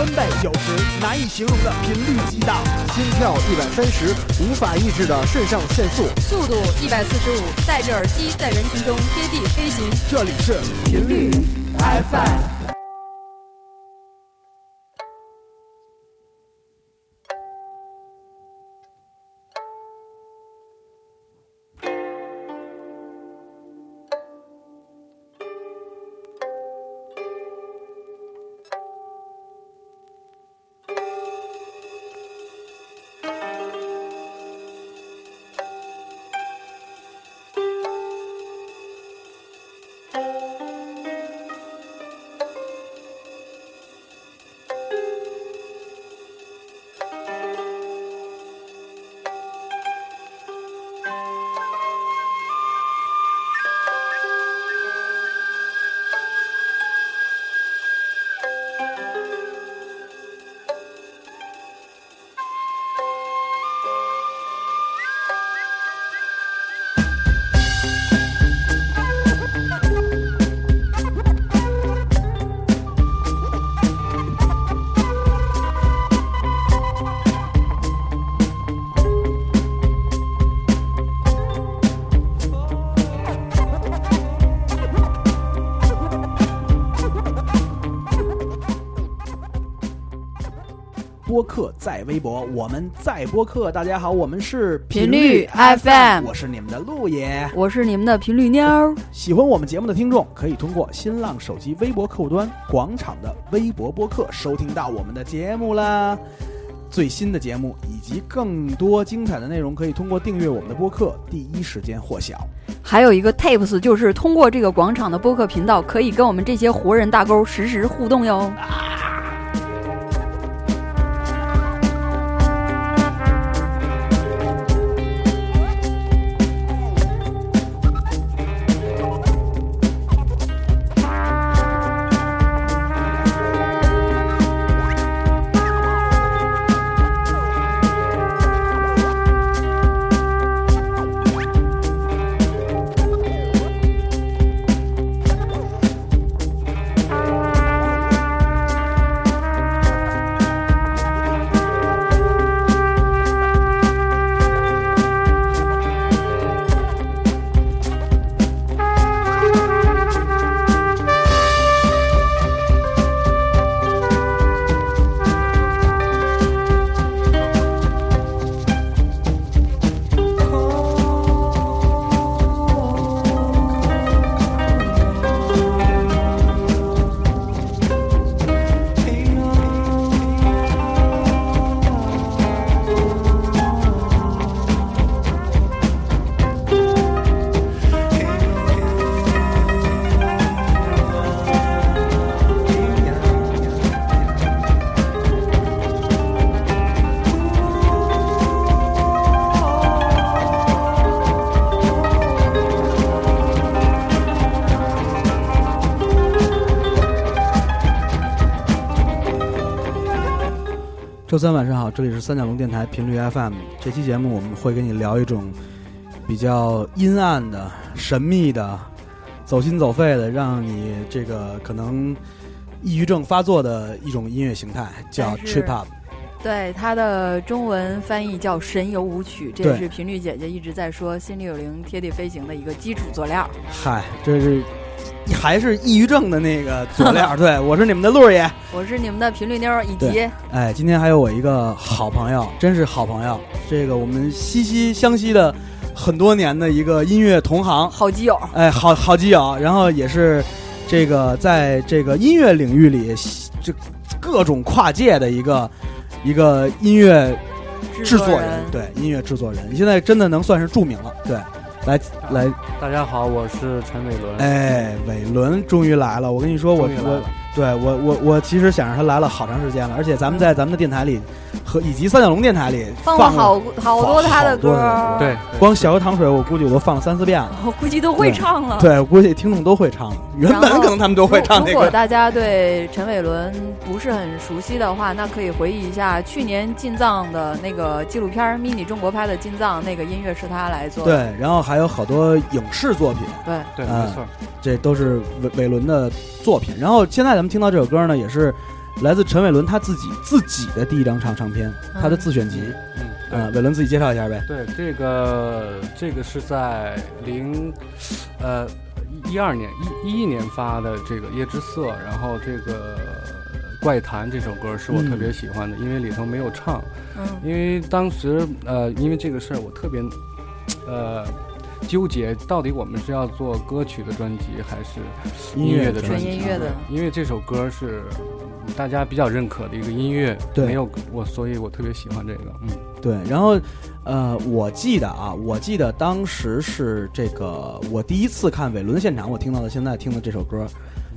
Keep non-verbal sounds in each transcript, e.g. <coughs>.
分贝，有时难以形容的频率激荡，心跳一百三十，无法抑制的肾上腺素，速度一百四十五，戴着耳机在人群中贴地飞行。这里是频率 FM。微博，我们在播客。大家好，我们是频率 FM，我是你们的陆爷，我是你们的频率妞。喜欢我们节目的听众，可以通过新浪手机微博客户端“广场”的微博播客收听到我们的节目啦。最新的节目以及更多精彩的内容，可以通过订阅我们的播客，第一时间获晓。还有一个 Tapes，就是通过这个广场的播客频道，可以跟我们这些活人大钩实时互动哟。周三晚上好，这里是三角龙电台频率 FM。这期节目我们会跟你聊一种比较阴暗的、神秘的、走心走肺的，让你这个可能抑郁症发作的一种音乐形态，叫 Trip Hop。对，它的中文翻译叫神游舞曲，这也是频率姐姐一直在说心里有灵、贴地飞行的一个基础佐料。嗨，这是。还是抑郁症的那个 <laughs> 佐料，对我是你们的陆爷，我是你们的频率妞，以及哎，今天还有我一个好朋友，真是好朋友，这个我们息息相惜的很多年的一个音乐同行，好基友，哎，好好基友，然后也是这个在这个音乐领域里，这各种跨界的一个一个音乐制作人，对音乐制作人，现在真的能算是著名了，对。来来，大家好，我是陈伟伦。哎，伟伦终于来了！我跟你说，我我对我我我其实想让他来了好长时间了，而且咱们在咱们的电台里和以及三角龙电台里放了好好多他的歌。对，光小河淌水，我估计我都放了三四遍了。我估计都会唱了。对，我估计听众都会唱了。原本可能他们都会唱。如果大家对陈伟伦不是很熟悉的话，那可以回忆一下去年进藏的那个纪录片《mini 中国》拍的进藏，那个音乐是他来做。的。对，然后。还有好多影视作品，对对，没错，这都是伟伟伦的作品。然后现在咱们听到这首歌呢，也是来自陈伟伦他自己自己的第一张唱唱片，他的自选集。嗯，呃，伟伦自己介绍一下呗。对，这个这个是在零呃一二年一一一年发的这个《夜之色》，然后这个《怪谈》这首歌是我特别喜欢的，因为里头没有唱，嗯因为当时呃因为这个事儿我特别呃。纠结到底我们是要做歌曲的专辑还是音乐的专辑？纯音乐的因为这首歌是大家比较认可的一个音乐，对没有我，所以我特别喜欢这个。嗯，对，然后，呃，我记得啊，我记得当时是这个我第一次看伟伦现场，我听到的现在听的这首歌，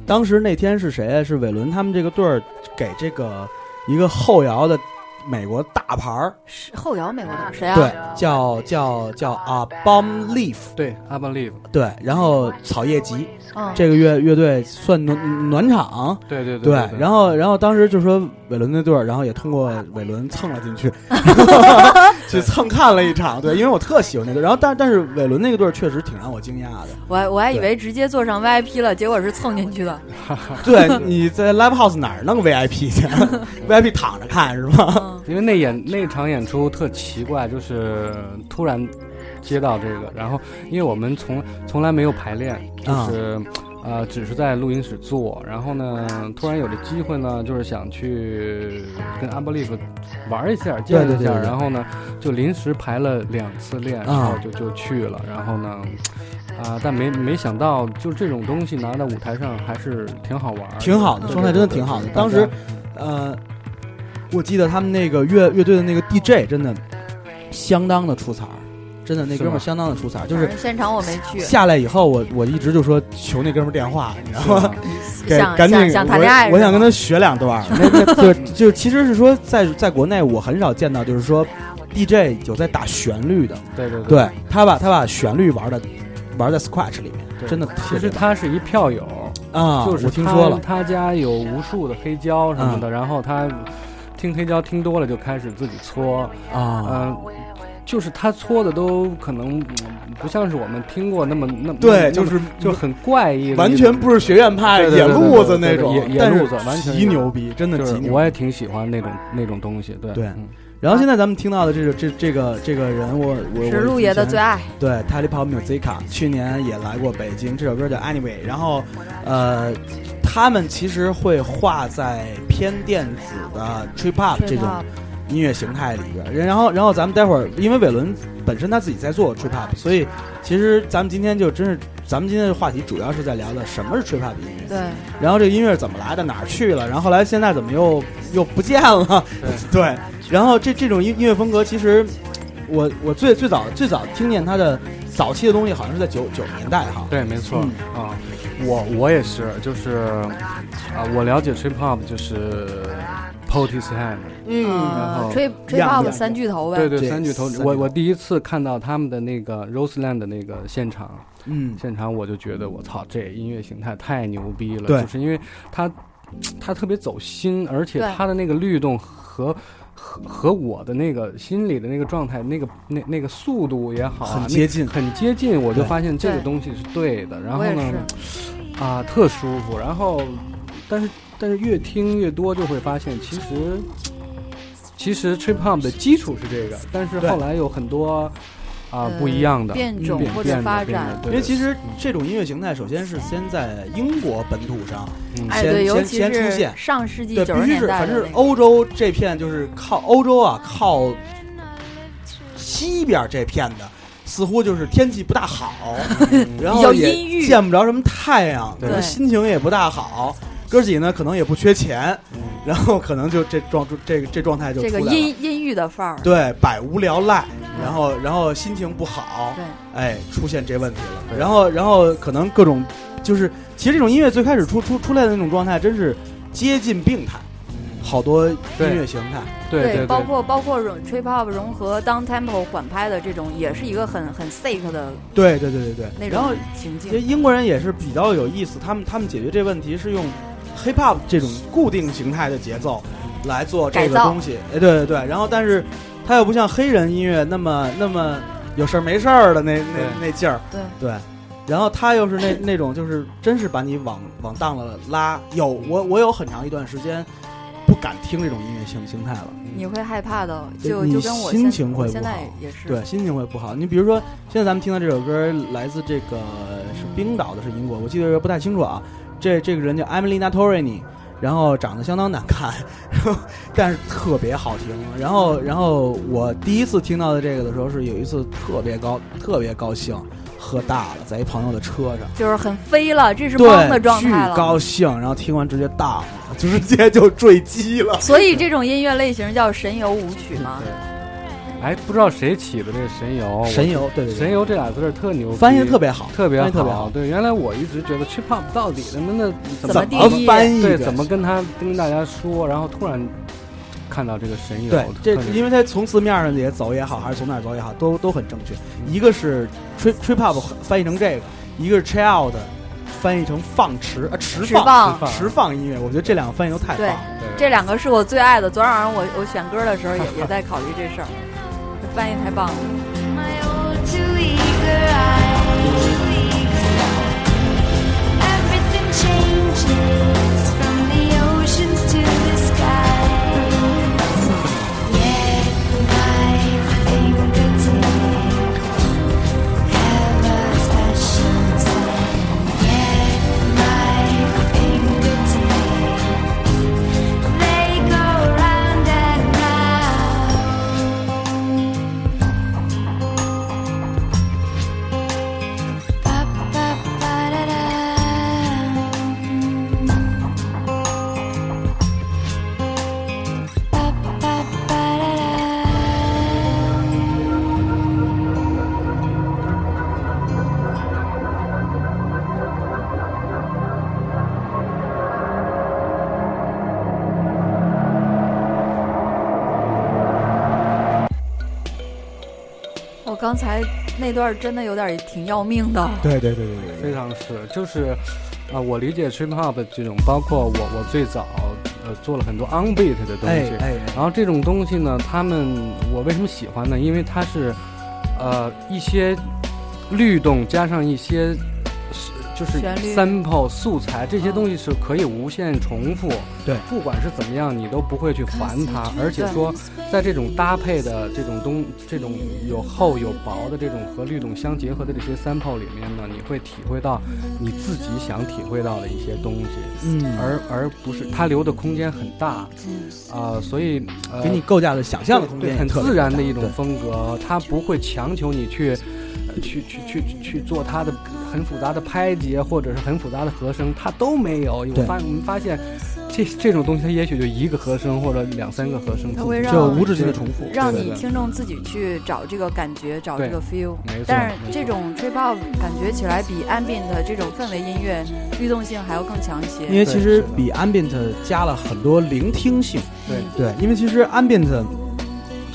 当时那天是谁啊？是伟伦他们这个队儿给这个一个后摇的美国大牌儿，是后摇美国的谁啊？对，叫叫叫啊 Bomb Leaf，对，I believe，对，然后草叶集嗯，这个乐乐队算暖暖场。对对对对，然后，然后当时就说伟伦那队儿，然后也通过伟伦蹭了进去，<laughs> 去蹭看了一场。对，因为我特喜欢那队儿，然后但但是伟伦那个队儿确实挺让我惊讶的。我还我还以为直接坐上 VIP 了，结果是蹭进去的。<laughs> 对，你在 live house 哪儿弄 VIP 去？VIP 躺着看是吗？嗯因为那演那场演出特奇怪，就是突然接到这个，然后因为我们从从来没有排练，啊。就是。呃，只是在录音室做，然后呢，突然有了机会呢，就是想去跟阿波利夫玩一下，见一下，对。对对对然后呢，就临时排了两次练，然后就就去了，然后呢，啊、但没没想到，就这种东西拿到舞台上还是挺好玩，挺好的，状态真的挺好的。当时，呃，我记得他们那个乐乐队的那个 DJ 真的相当的出彩儿，真的那哥们儿相当的出彩，就是现场我没去，下来以后，我我一直就说求那哥们儿电话，你知道吗？<laughs> 给赶紧想想谈恋爱我，我想跟他他学两段 <laughs> 就就其实是说，在在国内我很少见到，就是说 DJ 有在打旋律的，对对对他把他把旋律玩的玩在 Scratch 里面，真的其实他是一票友，啊，就是我听说了，他，他家有无数的黑胶什么的，然后他听黑胶听多了，就开始自己搓，啊，嗯、就是他搓的都可能嗯不像是我们听过那么那么对，就是就很怪异完全不是学院派野路子那种野，野路子完全极牛逼，真的极牛逼。我也挺喜欢那种那种东西，对对嗯然后现在咱们听到的这个这这个这个人，我我我是陆爷的最爱。对 t a l i p o Musica 去年也来过北京，这首歌叫 Anyway。然后，呃，他们其实会画在偏电子的 trip hop 这种音乐形态里边。然后，然后咱们待会儿，因为伟伦本身他自己在做 trip hop，所以其实咱们今天就真是，咱们今天的话题主要是在聊的什么是 trip hop 音乐，对，然后这个音乐怎么来的，哪儿去了，然后后来现在怎么又又不见了。对，<laughs> 然后这这种音音乐风格，其实我我最最早最早听见他的早期的东西，好像是在九九十年代哈。对，没错、嗯。啊，我我也是，就是啊，我了解 trip hop 就是 Portishead，嗯然后吹吹样 pop 样三巨头呗。对对，三巨头我我第一次看到他们的那个 Roseland 的那个现场，嗯，现场我就觉得我操，这音乐形态太牛逼了，就是因为它它特别走心，而且对它的那个律动和。和和我的那个心里的那个状态，那个那那个速度也好、啊，很接近很接近，我就发现这个东西是对的。然后呢，啊，特舒服。然后，但是但是越听越多，就会发现其实其实 trip hop 的基础是这个，但是后来有很多啊、呃不一样的变种或者发展。变的因为其实这种音乐形态，首先是先在英国本土上，先先先出现。上世纪对，九十年必须是，反正欧洲这片就是靠欧洲啊，靠西边这片的，似乎就是天气不大好，<laughs> 然比较后也阴郁。见不着什么太阳，心情也不大好。哥几呢，可能也不缺钱，嗯 <laughs> 然后可能就这状这个这状态就这个出来了。阴阴郁的范儿。对，百无聊赖，然后然后心情不好，对，哎，出现这问题了。对然后然后可能各种就是，其实这种音乐最开始出出出来的那种状态，真是接近病态，好多音乐形态。对对，包括包括融 trip hop 融合 down tempo 缓拍的这种，也是一个很很 sick 的对对对对对。那然后种情其实。英国人也是比较有意思，他们他们解决这问题是用 hip hop 这种固定形态的节奏来做这个东西。哎，对对对。然后但是它又不像黑人音乐那么那么有事儿没事儿的那那那劲儿。对对。然后他又是那 <coughs> 那种就是真是把你往往当了拉。有我我有很长一段时间不敢听这种音乐形形态了。你会害怕的，就就跟我心情会不好现在好也是，对，心情会不好。你比如说，现在咱们听到这首歌来自这个是冰岛的，是英国，我记得不太清楚啊。这这个人叫 Emily Natorini，然后长得相当难看，<laughs> 然后但是特别好听。然后然后我第一次听到的这个的时候，是有一次特别高特别高兴，喝大了，在一朋友的车上。就是很飞了，这是懵的对，巨状态了。高兴，然后听完直接大了，就直接就坠机了。所以这种音乐类型叫神游舞曲吗？哎，不知道谁起的这个神游，神游，对对对，神游这俩字儿特牛，翻译得特别好，特别好特别好。对，原来我一直觉得 trip hop 到底他妈的怎么翻译对怎么跟他跟大家说，然后突然看到这个神游，对，这因为他从字面上也走也好，还是从哪儿走也好，都都很正确。一个是 trip trip hop 翻译成这个，一个是 child 翻译成放驰啊驰释放放。驰放音乐，我觉得这两个翻译都太棒对了。对这两个是我最爱的。昨天晚上我我选歌的时候也也在考虑这事儿，这翻译太棒了。刚才那段真的有点挺要命的。对对对对对非常是，就是啊、我理解 trip hop 这种，包括我我最早呃做了很多 on beat 的东西，哎哎，然后这种东西呢，他们我为什么喜欢呢？因为它是呃一些律动加上一些是就是 sample 素材这些东西是可以无限重复。对。不管是怎么样，你都不会去烦它，而且说在这种搭配的这种东这种有厚有薄的这种和律动相结合的这些 sample 里面呢，你会体会到你自己想体会到的一些东西，嗯，而而不是它留的空间很大。啊、所以呃，给你构架的想象的空间对很自然的一种风格，它不会强求你去。呃去去去去做它的很复杂的拍节，或者是很复杂的和声，它都没有。我发我们发现，这这种东西它也许就一个和声或者两三个和声，它会让就无止境的重复。让你听众自己去找这个感觉，找这个 feel。但是这种 trip hop 感觉起来比 ambient 这种氛围音乐律动性还要更强一些。因为其实比 ambient 加了很多聆听性。对对，因为其实 ambient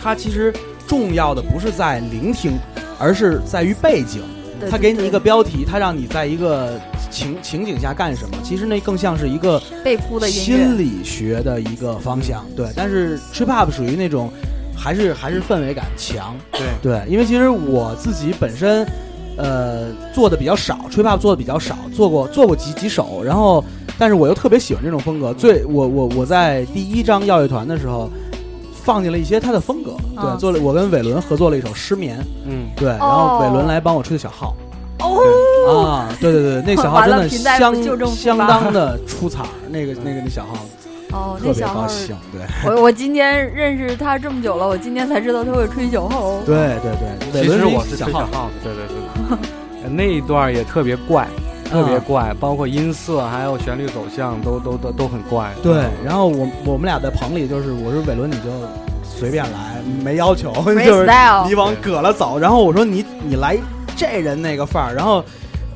它其实重要的不是在聆听，而是在于背景。对它给你一个标题，他让你在一个情情景下干什么？其实那更像是一个被铺的心，理学的一个方向。对，但是 trip hop 属于那种还是还是氛围感强。对对，因为其实我自己本身，呃，做的比较少，trip hop 做的比较少，做过做过几几首，然后，但是我又特别喜欢这种风格。最我我我在第一张耀乐团的时候，放进了一些他的风格，对，啊做了我跟伟伦合作了一首《失眠》，嗯，对，然后哦伟伦来帮我吹的小号。哦，啊，对对对，那小号真的 <laughs> 相当的出彩，那个那个那小号哦，特别那小号儿，高兴，对我我今天认识他这么久了，我今天才知道他会吹小号。对对对，伟其实我是小号，吹小号对对对。<laughs> 那一段也特别怪，特别嗯怪，包括音色还有旋律走向都都都都很怪。对，然后我我们俩在棚里就是，我说伟伦你就随便来，没要求，<laughs> 就是你往葛了走。然后我说你你来这人那个范儿，然后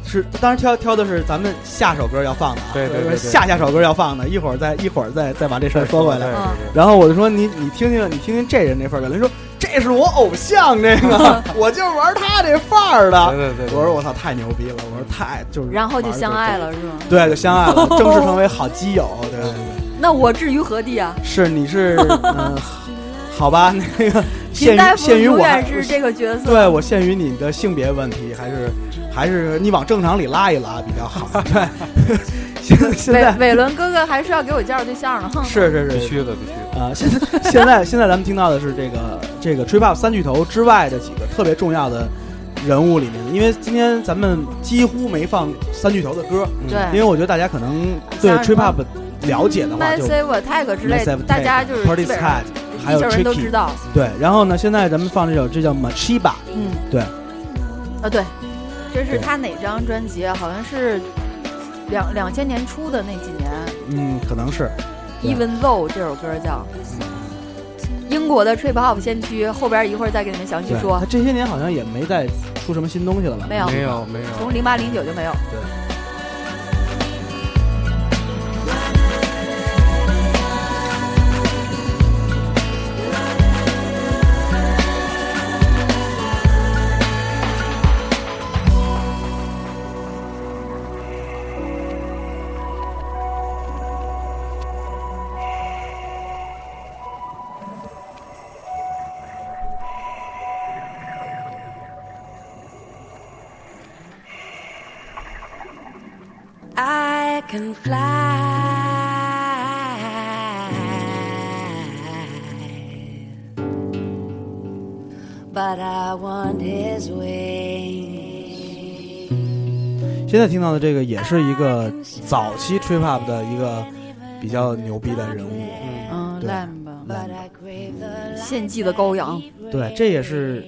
是当然挑挑的是咱们下首歌要放的啊，对对对对下下首歌要放的，一会儿再一会儿再再把这事儿说回来。对对对然后我就说你你听听你听听这人那份儿，伟伦说这是我偶像，这个 <laughs> 我就是玩他这范儿的。对对对对我说我操太牛逼了，我说太就是，然后就相爱，了，是吗？对，就相爱了，正式成为好基友，对对对。<laughs> 那我置于何地啊？是你是嗯，好吧，那个 <laughs> 限于贫大夫永限于我是这个角色。对我限于你的性别问题，还是还是你往正常里拉一拉比较好。对，现 <laughs> 现在伟伟伦哥哥还是要给我介绍对象呢，哼。是是是必须的，必须的。啊，现在现在现在咱们听到的是这个这个 trip hop 三巨头之外的几个特别重要的人物里面，因为今天咱们几乎没放三巨头的歌，对，因为我觉得大家可能对 trip 了解的话就 Massive Attack 之类大家就是 Party 基本上 Scat，还有地球人都知 Tricky，道。对，然后呢，现在咱们放这首这叫 Machiba，嗯，对，啊对，这是他哪张专辑啊？好像是两两千年初的那几年。嗯，可能是 Even Though 这首歌叫英国的 trip hop 先驱，后边一会儿再给你们详细，说他。这些年好像也没再出什么新东西了吧？没有没有没有，从零八零九就没有。I can fly, but I want his wings. 现在听到的这个也是一个早期 trip hop 的一个比较牛逼的人物，嗯对献祭的羔羊，对，这也是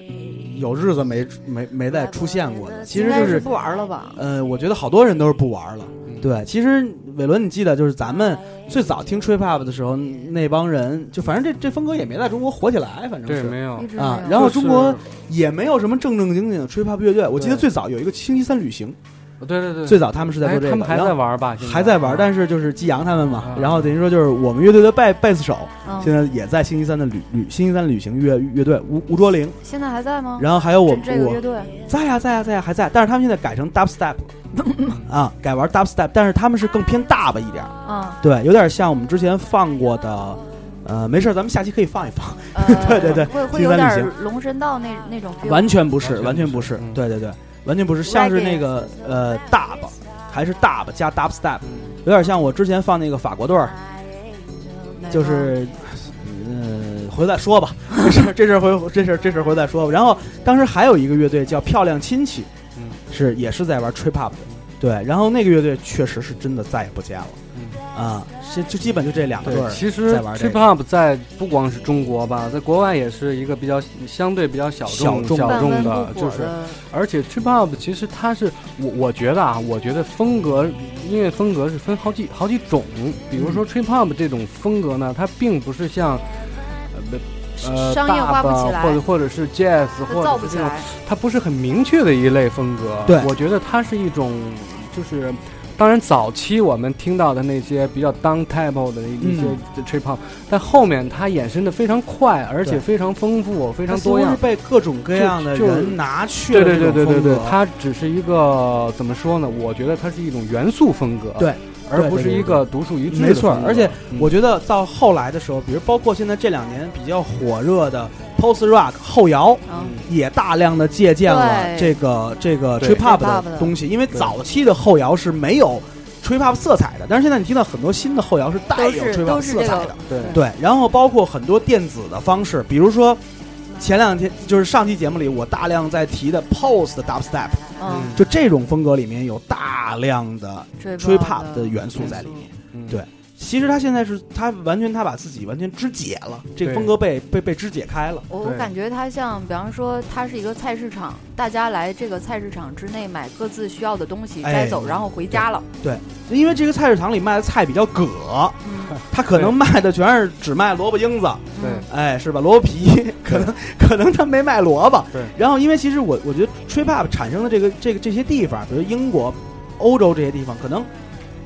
有日子没没没再出现过的。其实就是不玩了吧？呃，我觉得好多人都是不玩了。嗯。对，其实伟伦，你记得就是咱们最早听 trip hop 的时候，那帮人就反正这这风格也没在中国火起来，反正对，是没有啊然后中国也没有什么正正经经的 trip hop 乐队。我记得最早有一个星期三旅行，对对对，最早他们是在做这个，哎他们还在玩吧？还在玩，但是是就是季阳他们嘛，啊。然后等于说就是我们乐队的贝贝斯手，嗯。现在也在星期三的旅旅星期三旅行乐乐队吴吴卓林，现在还在吗？然后还有我们这这个乐队，在呀在呀在呀还在，但是他们现在改成 dubstep <laughs> 啊，改玩 dubstep，但是他们是更偏大吧一点儿，嗯，对，有点像我们之前放过的，呃，没事，咱们下期可以放一放，呃。<laughs> 对对对会会星有点期三旅行龙神道那那种。完全不是，完完全不是全不是，嗯。对对对，完全不是，像是那个呃 dub，还是 dub 加 dubstep，有点像我之前放那个法国队儿，就是，呃，回头再说吧，这事儿这事儿回这事儿这事儿回头再说吧。然后当时还有一个乐队叫漂亮亲戚，嗯是也是在玩 trip hop 的，对。然后那个乐队确实是真的再也不见了，啊，是就基本就这两个队对，儿其实在玩这 trip 个。hop 在不光是中国吧，在国外也是一个比较相对比较小众小众的，就是而且 trip hop 其实它是我我觉得啊，我觉得风格音乐风格是分好几好几种。比如嗯说 trip hop 这种风格呢，它并不是像呃呃商业化不起来或者或者是 jazz 或者是这种。它不是很明确的一类风格。对我觉得它是一种就是。当然，早期我们听到的那些比较 down tempo 的一些嗯。trip hop，、但后面它衍生的非常快，而且非常丰富，非常多样。是。被各种各样的人拿去对对对对对对它只是一个怎么说呢？我觉得它是一种元素风格，对，而不是一个独树一帜的没错而且嗯。我觉得到后来的时候，比如包括现在这两年比较火热的 post rock 后摇，嗯，也大量的借鉴了这个这个对。trip hop 的的。东西，因为早期的后摇是没有 trip hop 色彩的，但是现在你听到很多新的后摇是带有 trip 都 hop 色彩的，对。对，然后包括很多电子的方式，比如说。前两天就是上期节目里，我大量在提的 post dubstep，嗯。就这种风格里面有大量的 trip hop hop 的元素在里面。嗯。对其实他现在是他完全他把自己完全肢解了，这个风格被被被肢解开了。我我感觉他像，比方说，他是一个菜市场，大家来这个菜市场之内买各自需要的东西，哎摘走，然后回家了。对因为这个菜市场里卖的菜比较葛，嗯，他可能卖的全是只卖萝卜缨子，对嗯哎，是吧？萝卜皮，可能可能他没卖萝卜。对然后，因为其实我我觉得 trip hop 产生的这个这个这些地方，比如英国、欧洲这些地方，可能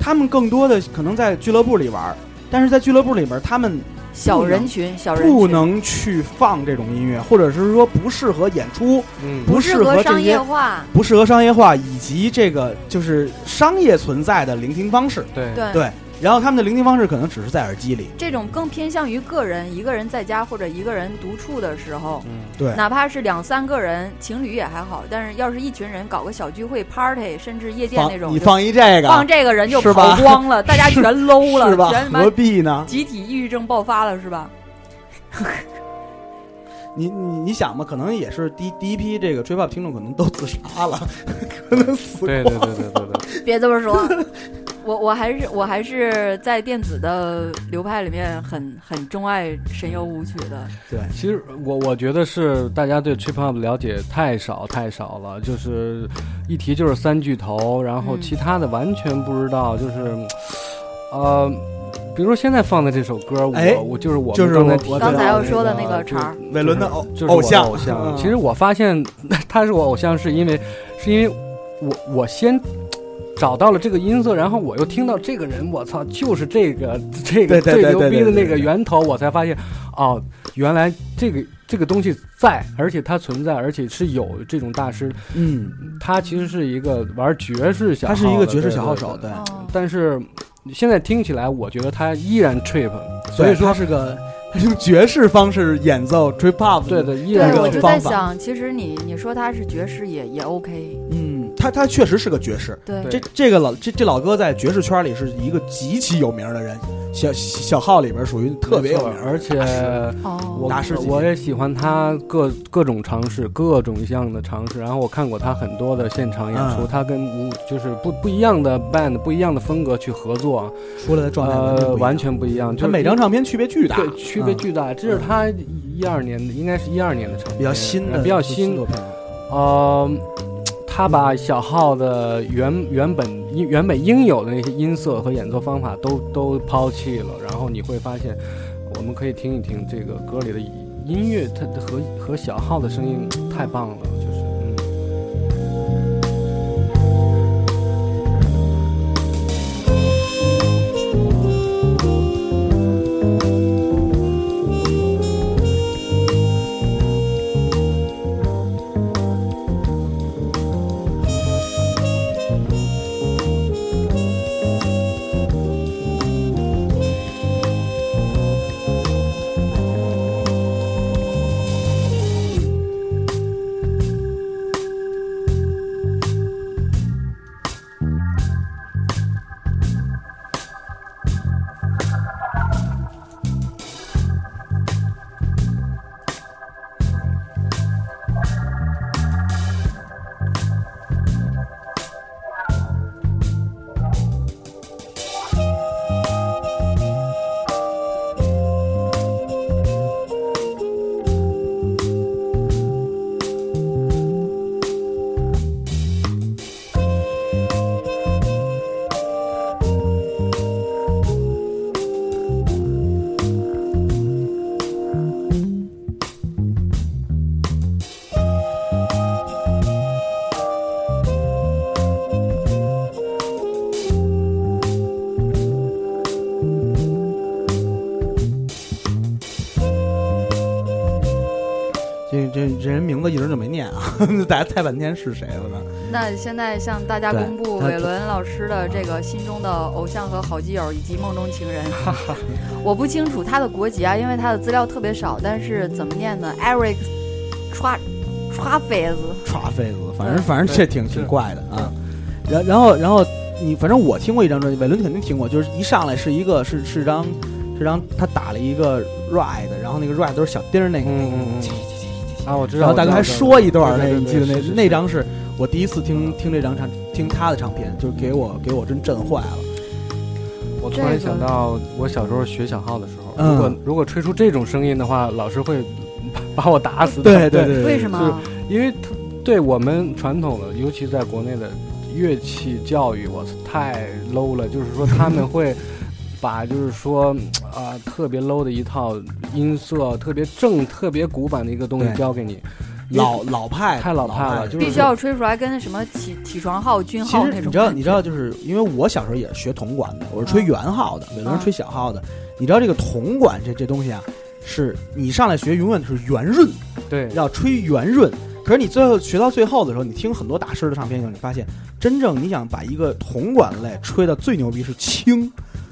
他们更多的可能在俱乐部里玩，但是在俱乐部里边，他们小人群，小人群。不能去放这种音乐，或者是说不适合演出，嗯。不适适合这些业化。不适合商业化，以及这个就是商业存在的聆听方式。对。对。对然后他们的聆听方式可能只是在耳机里，这种更偏向于个人，一个人在家或者一个人独处的时候，嗯，对，哪怕是两三个人，情侣也还好，但是要是一群人搞个小聚会、party，甚至夜店那种，放你放一这个，放这个人就跑光了，大家全 low 了，<laughs> 是吧全？何必呢？集体抑郁症爆发了，是吧？<laughs> 你你你想吧，可能也是第第一批这个吹 pop 听众可能都自杀了，<laughs> 可能死对对对对对对，别这么说，我我还是我还是在电子的流派里面很很钟爱神游舞曲的。对，其实我我觉得是大家对 trip hop 了解太少太少了，就是一提就是三巨头，然后嗯其他的完全不知道，就是呃，比如说现在放的这首歌，我、哎我就是我就是刚才提我我刚才要说的那个个茬儿，伟伦的偶就是我偶像偶像。嗯其实我发现 <laughs> 他是我偶像，是因为是因为我我先。找到了这个音色，然后我又听到这个人，我操，就是这个 <laughs> 这个最牛逼的那个源头，我才发现，哦，原来这个这个东西在，而且它存在，而且是有这种大师，嗯，他其实是一个玩爵士小号，他是一个爵士小号手，对。但是现在听起来，我觉得他依然 trip，所所以以说他是个他用爵士方式演奏 trip hop，对的，依对然，这个我就在想，其实你你说他是爵士也也 OK，嗯，他他确实是个爵士。对对这这个老这这老哥在爵士圈里是一个极其有名的人，小小号里边属于特别有名，而且。哦，我大师级我也喜欢他各各种尝试，各种样的尝试。然后我看过他很多的现场演出，嗯他跟无就是不不一样的 band、不一样的风格去合作，出来的状态完全不一呃，样完全不一样。就是他每张唱片区别巨大，对区别嗯巨大。这是他一二年的，应该是一二年的唱片，比较新的，呃比较新。作品。呃，他把小号的原原本原本应有的那些音色和演奏方法都都抛弃了，然后你会发现，我们可以听一听这个歌里的音乐，它和和小号的声音太棒了，就是 <laughs> 大家猜半天是谁了呢？那现在向大家公布他伟伦老师的这个心中的偶像和好基友以及梦中情人。<laughs> 我不清楚他的国籍啊，因为他的资料特别少。但是怎么念呢？Eric 刷刷飞子，歘飞子，反正反正这挺挺怪的啊。然然后然后你反正我听过一张专辑，伟伦肯定听过，就是一上来是一个是是张是张他打了一个 ride，然后那个 ride 都是小丁儿那个，嗯嗯嗯啊，我知道。然后大哥还说一段儿那个，你记得那那张是我第一次听听这张唱听他的唱片，就是给我给我真震坏了。我突然想到，我小时候学小号的时候，嗯如果如果吹出这种声音的话，老师会把把我打死。对对对，为什么？因为它对我们传统的，尤其在国内的乐器教育，我太 low 了。就是说他们会把就是说啊、特别 low 的一套音色，特别正、特别古板的一个东西对教给你，老老派太老派了就是必须要吹出来跟什么起起床号、军号那种。你知道，你知道，就是因为我小时候也是学铜管的，我是吹啊圆号的，伟伦啊是吹小号的。你知道这个铜管这这东西啊，是你上来学永远是圆润，对要吹圆润。可是你最后学到最后的时候，你听很多大师的唱片的时候，你发现真正你想把一个铜管类吹到最牛逼是轻，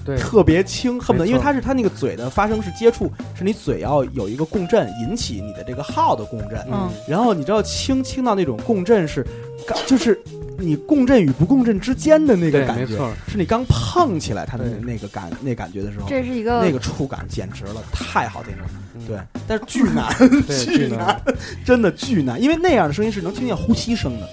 对特别轻，恨不得因为它是它那个嘴的发声是接触，是你嘴要有一个共振，引起你的这个号的共振。嗯然后你知道轻轻到那种共振是，刚就是你共振与不共振之间的那个，感觉，是你刚碰起来它的那个感那感觉的时候，这是一个那个触感简直了，太好听了。嗯对，但是巨 <laughs> 难，<laughs> 巨巨难，真的巨难，因为那样的声音是能听见呼吸声的。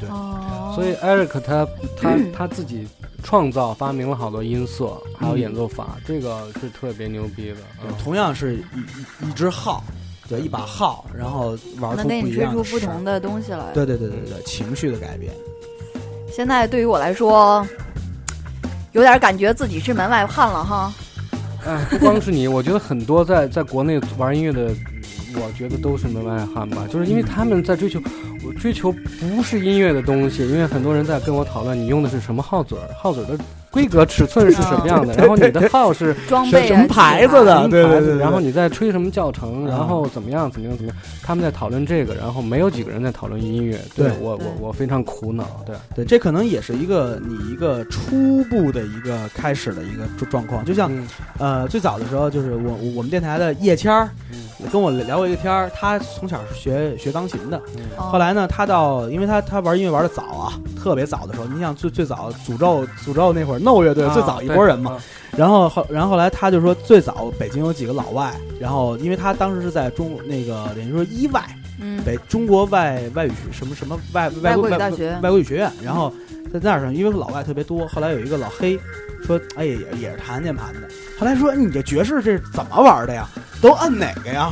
对哦，所以 Eric 他他 <clears throat> 他自己创造发明了好多音色，还有演奏法，这个是特别牛逼的。嗯同样是一一一只号，对，一把号，然后玩出能给不一你吹出样的事儿不同的东西来。对对对对对，情绪的改变。<laughs> 现在对于我来说，有点感觉自己是门外汉了哈。哎，不光是你，我觉得很多在在国内玩音乐的，我觉得都是门外汉吧，就是因为他们在追求，我追求不是音乐的东西，因为很多人在跟我讨论你用的是什么号嘴儿，号嘴儿的规格尺寸是什么样的，然后你的号是装备啊，什么牌子的？对对对对。然后你在吹什么教程，嗯然后怎么样怎么样怎么样，他们在讨论这个，然后没有几个人在讨论音乐，对对。我我我非常苦恼，对，对，这可能也是一个你一个初步的一个开始的一个状状况。就像嗯。呃，最早的时候，就是我我们电台的叶谦儿嗯。跟我聊过一个天儿，他从小是学学钢琴的，后来呢，他到，因为他他玩音乐玩的早啊，特别早的时候，你想最最早诅咒诅咒那会儿 No 乐队啊最早一波人嘛，对然后后然后后来他就说最早北京有几个老外，然后因为他当时是在中那个等于说一外嗯，北中国外外语学什么什么外外国外国语大学外国语学院，然后在那儿上，因为老外特别多，后来有一个老黑说，哎也也是弹键盘的，后来说你这爵士这是怎么玩的呀？都摁哪个呀？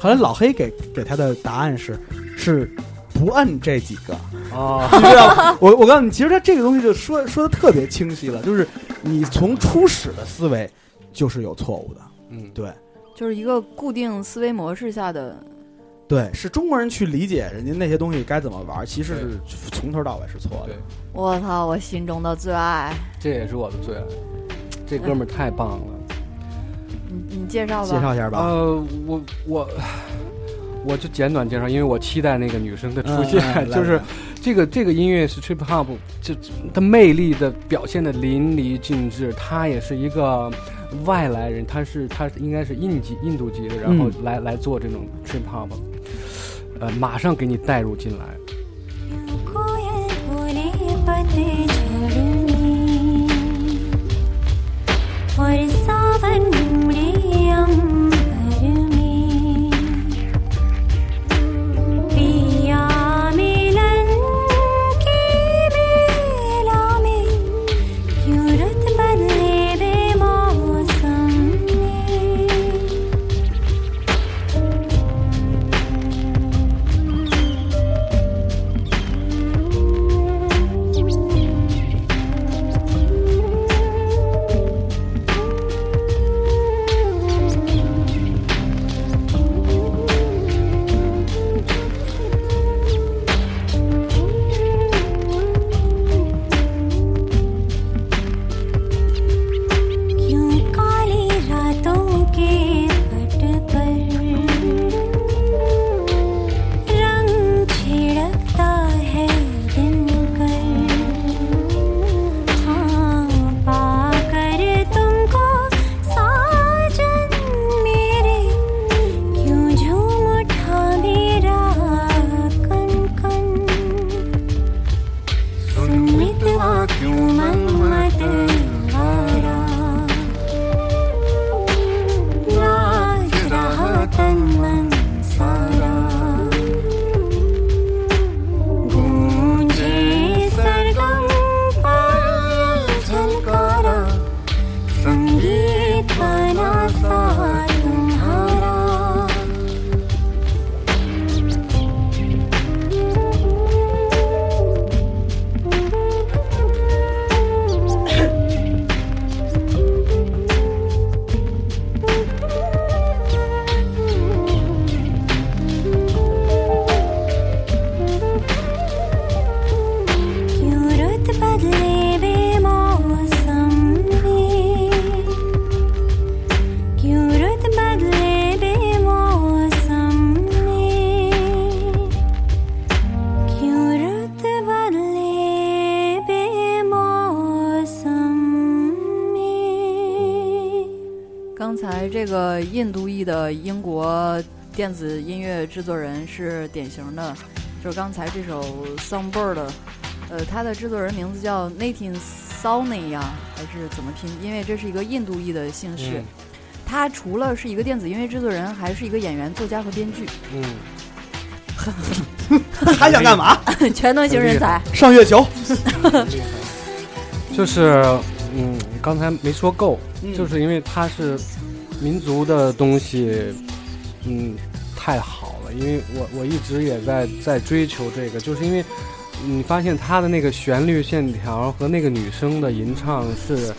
后来老黑给给他的答案是是不摁这几个。哦，你知道吗？我我告诉你，其实他这个东西就说说的特别清晰了，就是你从初始的思维就是有错误的，嗯，对就是一个固定思维模式下的。对，是中国人去理解人家那些东西该怎么玩，其实是从头到尾是错的。我操，我心中的最爱，这也是我的最爱，这哥们儿太棒了。你你介绍吧。介绍一下吧。呃，我我我就简短介绍，因为我期待那个女生的出嗯现，<laughs> 嗯来就是来这个这个音乐是 trip hop，这它魅力的表现的淋漓尽致。他也是一个外来人，他是他应该是印籍印度籍的，然后嗯来、来做这种 trip hop，呃，马上给你带入进来。 कोयल बोले पतझड़ में और सावन उड़े अंबर 电子音乐制作人是典型的，就是刚才这首《Songbird》，呃，他的制作人名字叫 Nathan Sawhney 呀，还是怎么拼？因为这是一个印度裔的姓氏。嗯他除了是一个电子音乐制作人，还是一个演员、作家和编剧，嗯，<laughs> 还想干嘛？<laughs> 全能型人才。上月球。<laughs> 就是嗯，刚才没说够，嗯就是因为他是民族的东西，嗯，太好了。因为我我一直也在在追求这个，就是因为你发现它的那个旋律线条和那个女生的吟唱是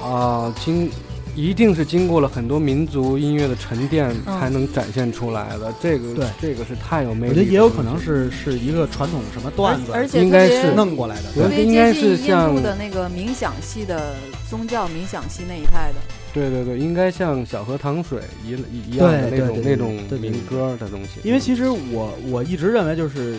啊、经一定是经过了很多民族音乐的沉淀嗯才能展现出来的。这个对这个是太有魅力我。觉得也有可能是是一个传统什么段子，而且应该是弄过来的。对特别应该接近印是像度的那个冥想系的宗教冥想系那一派的。对对对，应该像小河淌水一一一样的对对对那种那种对对对。民歌的东西。因为其实我我一直认为，就是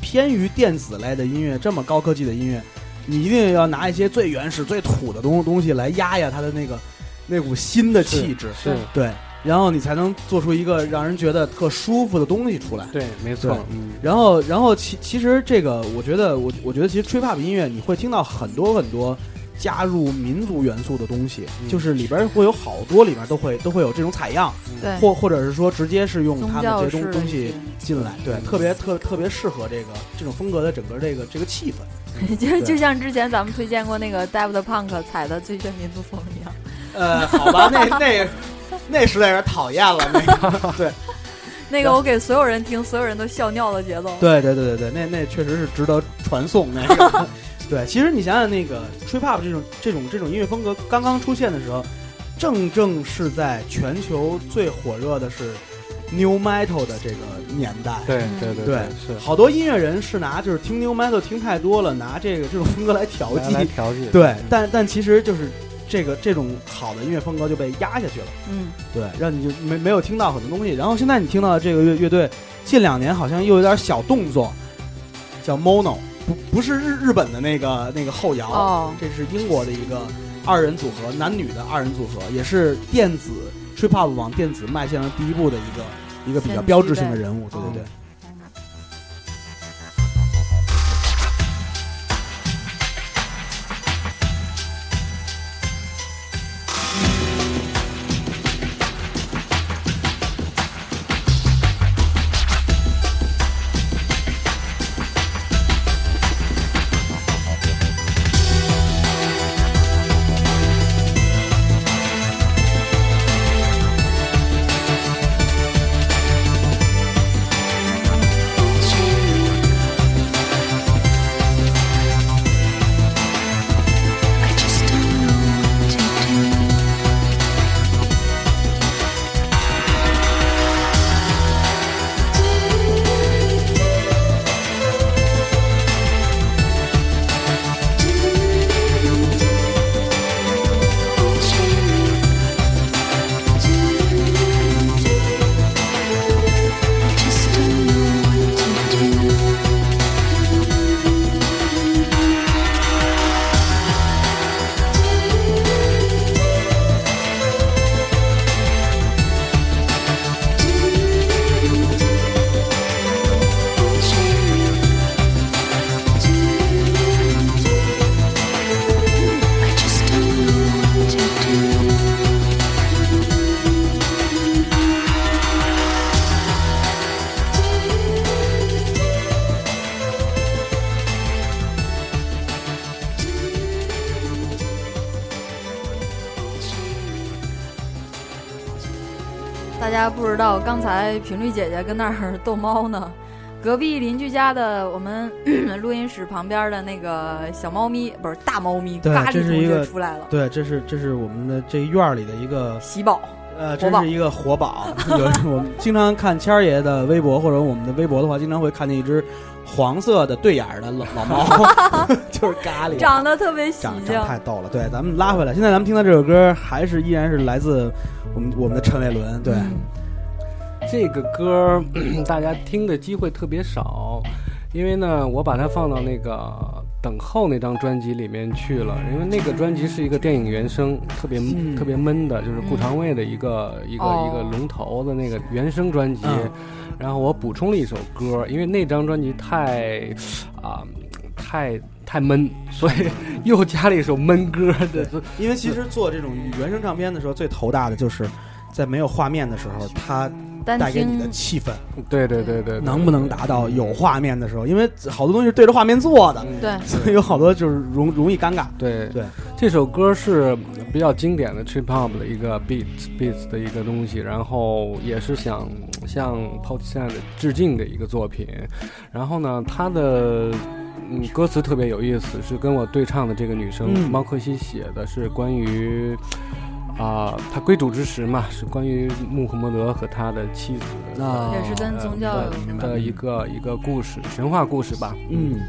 偏于电子类的音乐，这么高科技的音乐，你一定要拿一些最原始、最土的东东西来压压它的那个那股新的气质，是，对，然后你才能做出一个让人觉得特舒服的东西出来。对，没错，嗯，然后，然后其其实这个，我觉得我我觉得其实 trip hop 音乐你会听到很多很多加入民族元素的东西，嗯就是里边会有好多里边都会都会有这种采样，对，或或者是说直接是用他们这些东东西进来，对，特别特特别适合这个这种风格的整个这个这个气氛。<laughs> 就就像之前咱们推荐过那个 Daft Punk 采的最炫民族风一样。呃，好吧，那那那实在有点讨厌了，那个 <laughs> 对。那个我给所有人听，所有人都笑尿的节奏。对对对对对，那那确实是值得传颂那个。<laughs> 对，其实你想想，那个 trip hop 这种这种这种音乐风格刚刚出现的时候，正正是在全球最火热的是 new metal 的这个年代。对嗯对对对是好多音乐人是拿就是听 new metal 听太多了，拿这个这种风格来调来来剂。调剂，对嗯，但但其实就是这个这种好的音乐风格就被压下去了。嗯，对，让你就没没有听到很多东西。然后现在你听到的这个乐乐队，近两年好像又有点小动作，叫 Mono，不不是日日本的那个那个后摇，哦，这是英国的一个二人组合，男女的二人组合，也是电子 trip hop 往电子迈向了第一步的一个一个比较标志性的人物。对对对。刚才频率姐姐跟那儿逗猫呢。<laughs> 隔壁邻居家的我们 <clears throat> 录音室旁边的那个小猫咪，不是大猫咪，对咖喱同这是一个学出来了，对，这是这是我们的这院儿里的一个喜宝。呃，活宝真是一个活宝。有 <laughs> 我们经常看谦儿爷的微博或者我们的微博的话，经常会看见一只黄色的对眼儿的老老猫，<laughs> 就是咖喱，长得特别喜长庆长，太逗了。对，咱们拉回来，现在咱们听到这首歌还是依然是来自我们我们的陈伟伦。对，嗯这个歌儿大家听的机会特别少，因为呢，我把它放到那个等候那张专辑里面去了，因为那个专辑是一个电影原声，特别、嗯特别闷的，就是顾长卫的一个、一个哦一个龙头的那个原声专辑。嗯然后我补充了一首歌，因为那张专辑太啊、太太闷，所以又加了一首闷歌对。因为其实做这种原声唱片的时候，最头大的就是在没有画面的时候，它单带给你的气氛对对对对，能不能达到有画面的时候？因为好多东西是对着画面做的，嗯对所以有好多就是容容易尴尬。对对，这首歌是比较经典的 trip hop 的一个 beat beats 的一个东西，然后也是想向 p o t s a n 致敬的一个作品。然后呢，它的嗯歌词特别有意思，是跟我对唱的这个女生、嗯猫克西写的，是关于。啊，他归主之时嘛，是关于穆罕默德和他的妻子那也是跟宗教的有的一个一个故事，神话故事吧。嗯，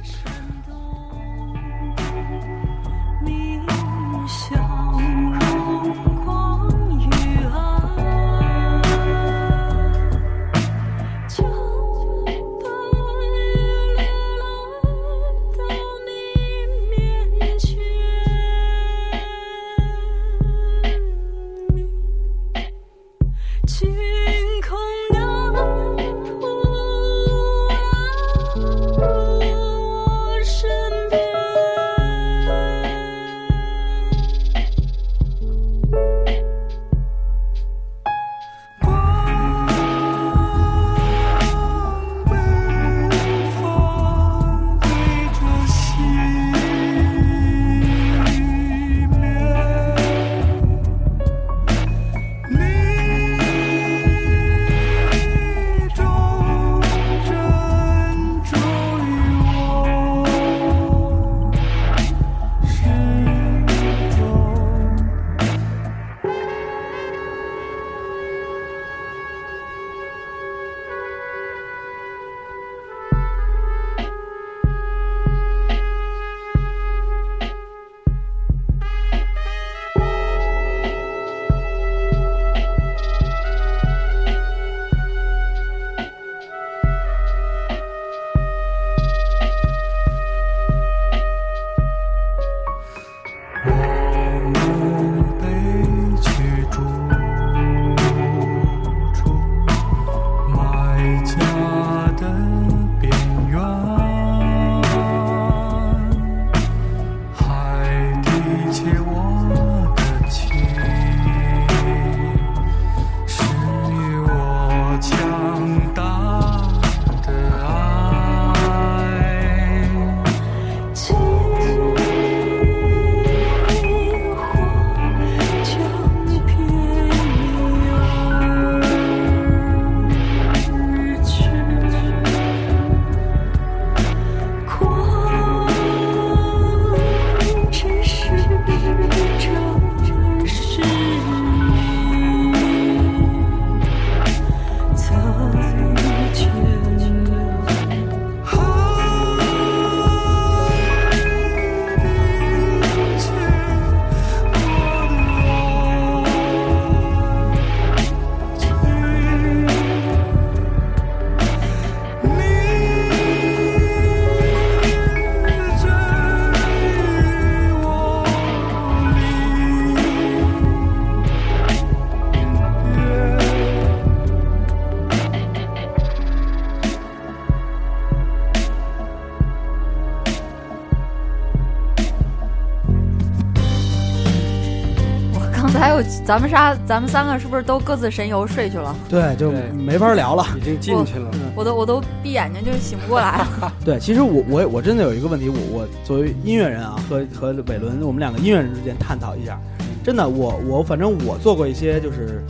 咱们仨，咱们三个是不是都各自神游睡去了？对，就没法聊了。已经进去了。我都我都闭眼睛就醒不过来了。<laughs> 对，其实我我我真的有一个问题，我我作为音乐人啊，和和伟伦，我们两个音乐人之间探讨一下。真的，我我反正我做过一些就是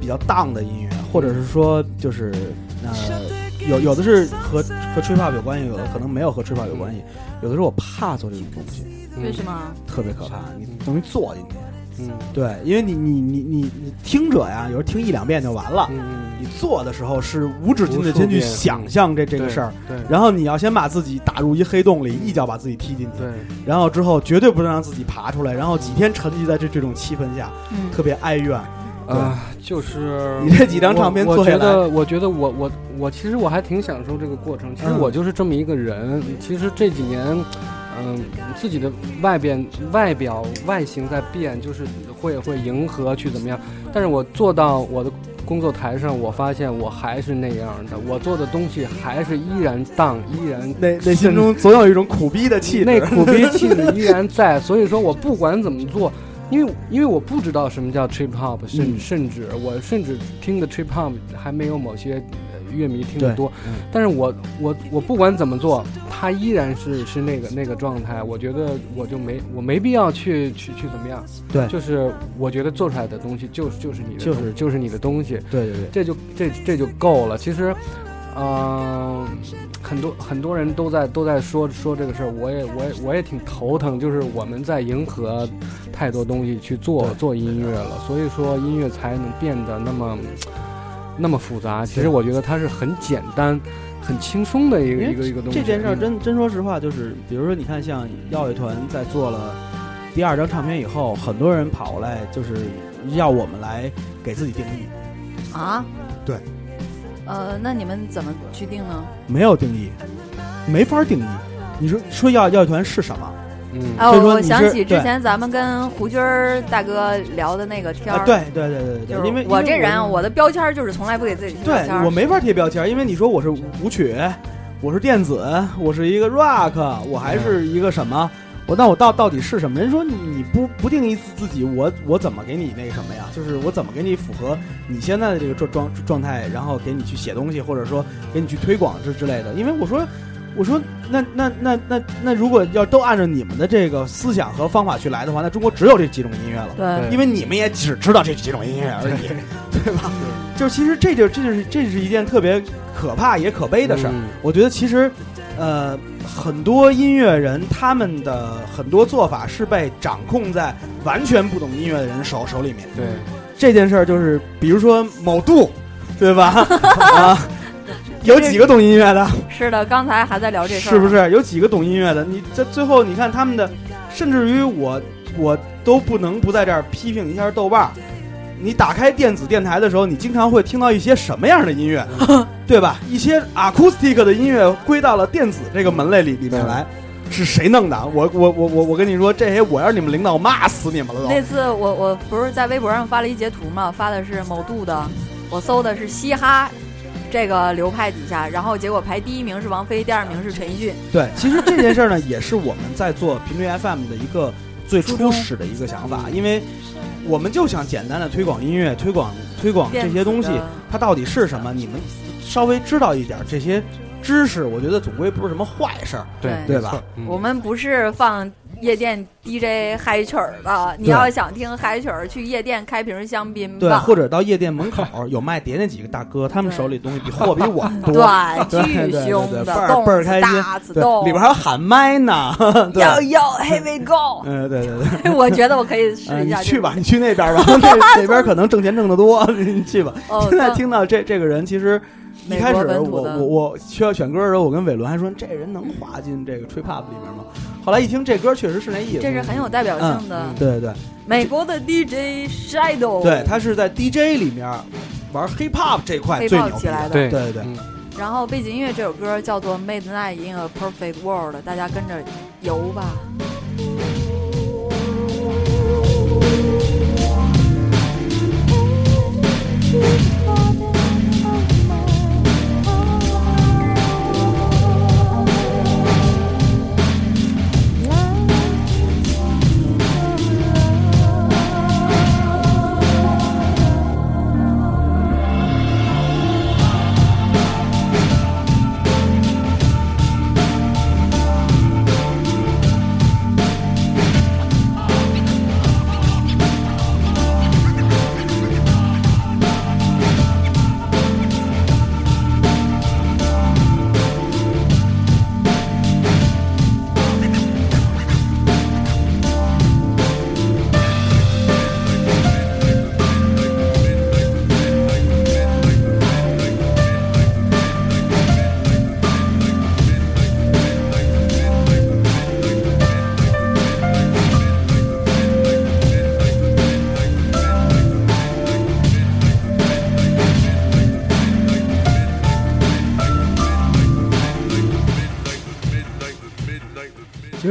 比较荡的音乐，或者是说就是呃，有有的是和和吹泡有关系，有的可能没有和吹泡有关系，有的时候我怕做这种东西，为什么？特别可怕，你容易坐进去。嗯。对，因为你你你你你听者呀，有时候听一两遍就完了。嗯你做的时候是无止境的先去想象这这个事儿，对然后你要先把自己打入一黑洞里，一脚把自己踢进去，对，然后之后绝对不能让自己爬出来，然后几天沉寂在这这种气氛下，嗯，特别哀怨。啊，就是你这几张唱片我做下来我觉得，我觉得我我我其实我还挺享受这个过程。其实嗯。我就是这么一个人。其实这几年，嗯，自己的外边外表外形在变，就是会会迎合去怎么样。但是我坐到我的工作台上，我发现我还是那样的，我做的东西还是依然荡，依然内内心中总有一种苦逼的气质。那苦逼气质依然在。所以说我不管怎么做，因为因为我不知道什么叫 trip hop，甚、嗯甚至我甚至听的 trip hop 还没有某些呃乐迷听得多。嗯但是我我我不管怎么做，他依然是是那个那个状态。我觉得我就没我没必要去去去怎么样。对就是我觉得做出来的东西就是就是你的就是就是你的东西，对对对，这就这这就够了。其实，嗯、很多很多人都在都在说说这个事儿，我也我也我也挺头疼，就是我们在迎合太多东西去做做音乐了，所以说音乐才能变得那么那么复杂。其实我觉得它是很简单、很轻松的一个一个一个东西。这件事儿嗯真真说实话，就是比如说，你看像耀乐团在做了第二张唱片以后，很多人跑过来就是要我们来给自己定义，啊？对。呃，那你们怎么去定呢？没有定义，没法定义。你说说耀耀乐团是什么嗯啊，所以说你我想起之前咱们跟胡军儿大哥聊的那个天儿、啊？对对对对对，就是因为我这人我的标签就是从来不给自己贴标签儿。我没法贴标签，因为你说我是舞曲，我是电子，我是一个 rock，我还是一个什么？我那我到到底是什么？人说你你不不定义自己，我我怎么给你那个什么呀？就是我怎么给你符合你现在的这个状状状态，然后给你去写东西，或者说给你去推广之之类的。因为我说我说那那那那那如果要都按照你们的这个思想和方法去来的话，那中国只有这几种音乐了。对对因为你们也只知道这几种音乐而已，对吧？<laughs> 就是其实这就这就是这是一件特别可怕也可悲的事儿。嗯我觉得其实，呃，很多音乐人他们的很多做法是被掌控在完全不懂音乐的人手手里面。对，这件事儿就是，比如说某度，对吧？<laughs> 啊，有几个懂音乐的？是的，刚才还在聊这事儿，是不？是有几个懂音乐的？你这最后你看他们的，甚至于我我都不能不在这儿批评一下豆瓣儿。你打开电子电台的时候，你经常会听到一些什么样的音乐，<laughs> 对吧？一些 acoustic 的音乐归到了电子这个门类里里面来，是谁弄的？我我我我我跟你说，这些我要是你们领导，骂死你们了都。那次我我不是在微博上发了一截图吗，发的是某度的，我搜的是嘻哈这个流派底下，然后结果排第一名是王菲，第二名是陈奕迅。对，其实这件事儿呢，也是我们在做频率 FM 的一个最初始的一个想法，因为我们就想简单的推广音乐，推广推广这些东西它到底是什么？你们稍微知道一点这些知识，我觉得总归不是什么坏事儿，对对吧？嗯我们不是放夜店 DJ 嗨曲儿的，你要想听嗨曲儿，去夜店开瓶香槟对，吧。或者到夜店门口有卖碟那几个大哥，他们手里东西比 <laughs> 货比我多，对，对对巨凶的，倍儿倍儿开心里边还有喊麦呢，<laughs> 要要 Here we go。<laughs> 嗯，对对对。我觉得我可以试呃，一下。你去吧，你去那边儿吧，那那边儿可能挣钱挣得多，你去吧。哦，现在听到这这个人，其实一开始我我我需要选歌的时候，我跟伟伦还说这人能滑进这个 trip hop 里面吗？后来一听这歌确实是那意思，这是很有代表性的嗯对对。美国的 DJ Shadow，对，他是在 DJ 里面玩 hip hop 这块黑最牛起来的。对对对。嗯。然后背景音乐这首歌叫做《Midnight in a Perfect World》，大家跟着游吧。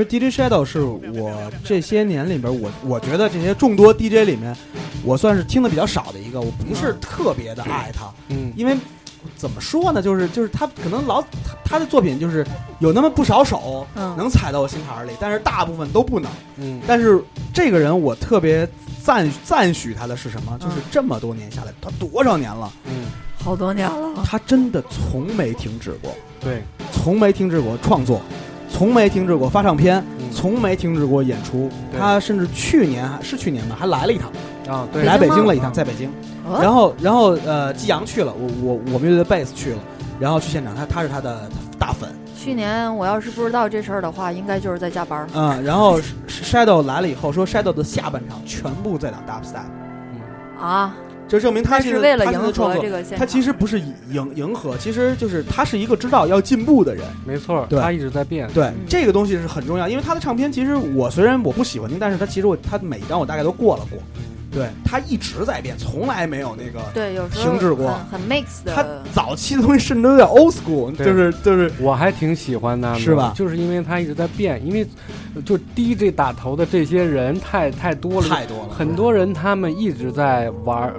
实 DJ Shadow 是我这些年里边，我我觉得这些众多 DJ 里面，我算是听的比较少的一个。我不是特别的爱他，嗯因为怎么说呢，就是就是他可能老他他的作品就是有那么不少首嗯能踩到我心坎儿里，但是大部分都不能。嗯但是这个人我特别赞赞许他的是什么？就是嗯这么多年下来，他多少年了，嗯，好多年了。他真的从没停止过，对，从没停止过创作，从没停止过发唱片，嗯。从没停止过演出。他甚至去年还是去年吧，还来了一趟，啊，对，来北京了一趟，在北京。哦。然后然后呃，季阳去了，我我我们乐队的贝斯去了，然后去现场，他他是他的大粉，去年我要是不知道这事儿的话，应该就是在加班。嗯，然后 Shadow 来了以后说，Shadow 的下半场全部在打 dubstep，啊，这证明他是为了迎他现在创作合这个现。他其实不是迎迎合，其实就是他是一个知道要进步的人。没错，对他一直在变。对、嗯这个东西是很重要，因为他的唱片其实我虽然我不喜欢听，但是他其实我他每一张我大概都过了过。对他一直在变，从来没有那个。对，有时候停止过很很 mix 的他。早期的东西甚至都有点 old school，对就是就是我还挺喜欢他们的，是吧就是因为他一直在变，因为就 DJ 打头的这些人太太多了，太多了。很多人他们一直在玩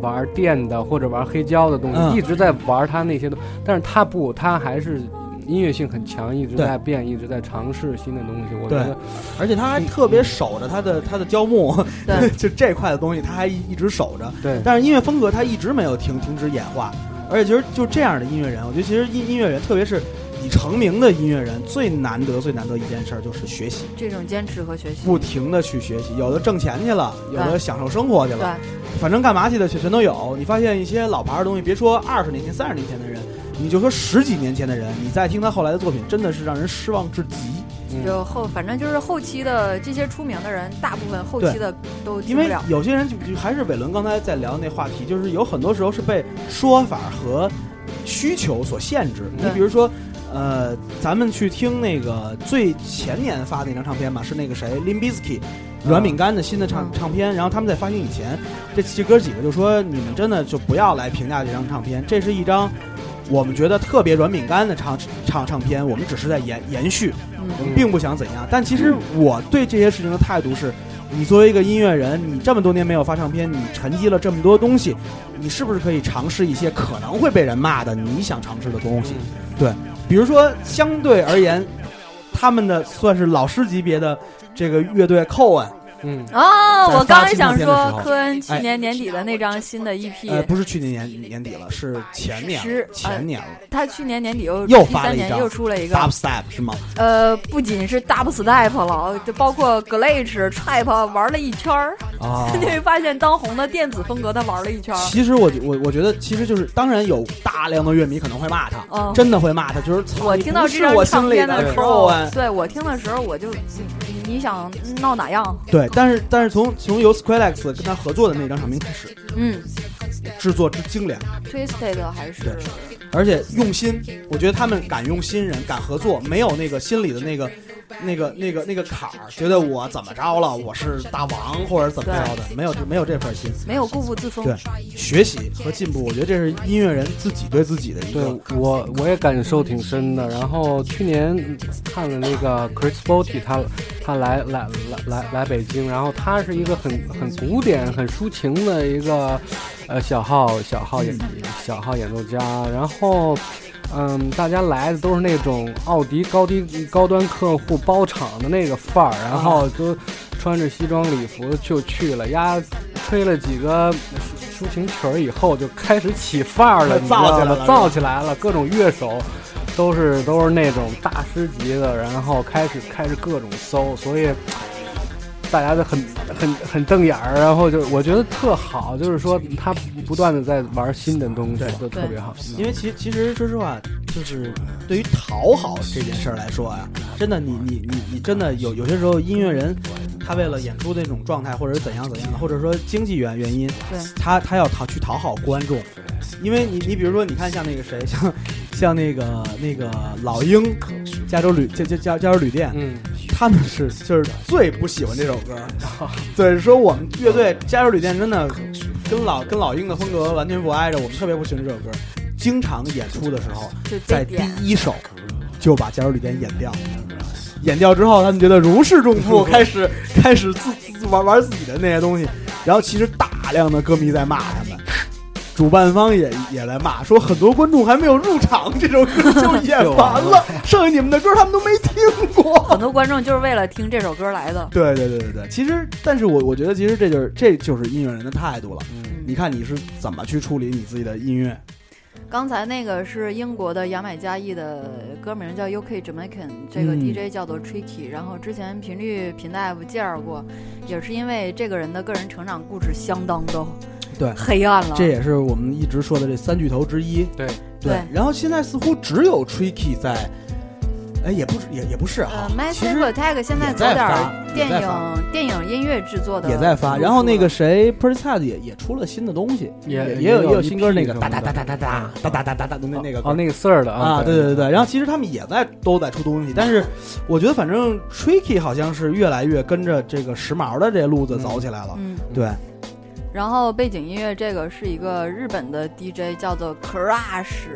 玩电的或者玩黑胶的东西，嗯。一直在玩他那些东西，但是他不，他还是音乐性很强，一直在变，一直在尝试新的东西。我觉得而且他还特别守着他的他的胶木，<laughs> 就这块的东西他还一一直守着。对。但是音乐风格他一直没有停停止演化，而且其实就这样的音乐人，我觉得其实音音乐人，特别是已成名的音乐人，最难得最难得一件事儿就是学习，这种坚持和学习。不停的去学习，有的挣钱去了，有的享受生活去对了，反正干嘛去的全全都有。你发现一些老牌的东西，别说二十年前、三十年前的人，你就说十几年前的人，你再听他后来的作品，真的是让人失望至极。嗯就后，反正就是后期的这些出名的人，大部分后期的都因为。有些人就就还是伟伦刚才在聊那话题，就是有很多时候是被说法和需求所限制。你比如说，呃，咱们去听那个最前年发的那张唱片吧，是那个谁 Limp Bizkit 软饼干的新的唱、嗯唱片，然后他们在发行以前，这这哥几个就说你们真的就不要来评价这张唱片，这是一张。我们觉得特别软饼干的唱唱唱片，我们只是在延延续，我们嗯，并不想怎样。但其实我对这些事情的态度是，你作为一个音乐人，你这么多年没有发唱片，你沉积了这么多东西，你是不是可以尝试一些可能会被人骂的你想尝试的东西？比如说，相对而言，他们的算是老师级别的这个乐队扣问嗯，哦，我刚才想说，科恩去哎年年底的那张新的 EP，、呃，不是去年年年底了，是前年前年了。他去年年底又又一三年发了一张又出了一个，Dubstep 是吗？呃，不仅是 dubstep 了，就包括 glitch、trap 玩了一圈儿。啊 <laughs> 你会发现当红的电子风格他玩了一圈儿。其实我我我觉得，其实就是当然有大量的乐迷可能会骂他，嗯真的会骂他，就是操我听到这张我心里唱片的时候对我听的时候，我就你你想闹哪样？对，但是但是从从由 Skrillex 跟他合作的那张唱片开始，嗯制作之精良，，twisted 还是对而且用心，我觉得他们敢用新人，敢合作，没有那个心里的那个。那个、那个、那个坎儿，觉得我怎么着了，我是大王或者怎么着的，没有没有这份心。没有固步自封。对学习和进步，我觉得这是音乐人自己对自己的一个对个。我我也感受挺深的。然后去年看了那个 Chris Botti，他他来来来来来北京，然后他是一个很很古典、很抒情的一个呃小号小号演小号演奏家，然后。嗯，大家来的都是那种奥迪高低高端客户包场的那个范儿，然后都穿着西装礼服就去了，丫吹了几个抒抒情曲儿以后，就开始起范儿了，<laughs> 你知道吗造起来了？造起来了，各种乐手都是都是那种大师级的，然后开始开始各种搜，所以大家都很很很瞪眼儿，然后就我觉得特好，就是说他不断的在玩新的东西。对，都特别好。因为其其实说实话，就是对于讨好这件事儿来说呀，真的你你你你真的有有些时候音乐人，他为了演出那种状态，或者是怎样怎样的，或者说经济原原因，对。他他要讨去讨好观众，因为你你比如说你看像那个谁，像像那个那个老鹰，加州旅加加加加州旅店，嗯，他们是就是最不喜欢这首歌，<laughs> 对，说我们乐队加州旅店真的跟老跟老鹰的风格完全不挨着，我们特别不喜欢这首歌，经常演出的时候，在第，一首就把加州旅店演掉，演掉之后，他们觉得如释重负，开始开始自自玩玩自己的那些东西，然后其实大量的歌迷在骂他们。主办方也也来骂，说很多观众还没有入场，这首歌就演完了，<laughs> 剩下你们的歌他们都没听过。很多观众就是为了听这首歌来的。对对对对对，其实，但是我我觉得，其实这就是这就是音乐人的态度了。嗯你看你是怎么去处理你自己的音乐？刚才那个是英国的牙买加裔的歌名叫 UK Jamaican，这个嗯 DJ 叫做 Tricky。然后之前频率频大夫介绍过，也是因为这个人的个人成长故事相当的对。黑暗了。这也是我们一直说的这三巨头之一。对。对。然后现在似乎只有 Tricky 在，哎，也不是也也不是哈呃，其 Massive 实 Attack 现在也在走点电影电影音乐制作的也在发。然后那个谁 p r e t a d 也也出了新的东西，也也也有也有新歌，那个批哒哒哒哒哒哒哒哒哒哒哒的那那个歌。哦，那个 Sir 的啊，对对对对，然后其实他们也在都在出东西，但是我觉得反正 Tricky 好像是越来越跟着这个时髦的这路子走起来了。嗯，对，然后背景音乐这个是一个日本的 DJ 叫做 Crush，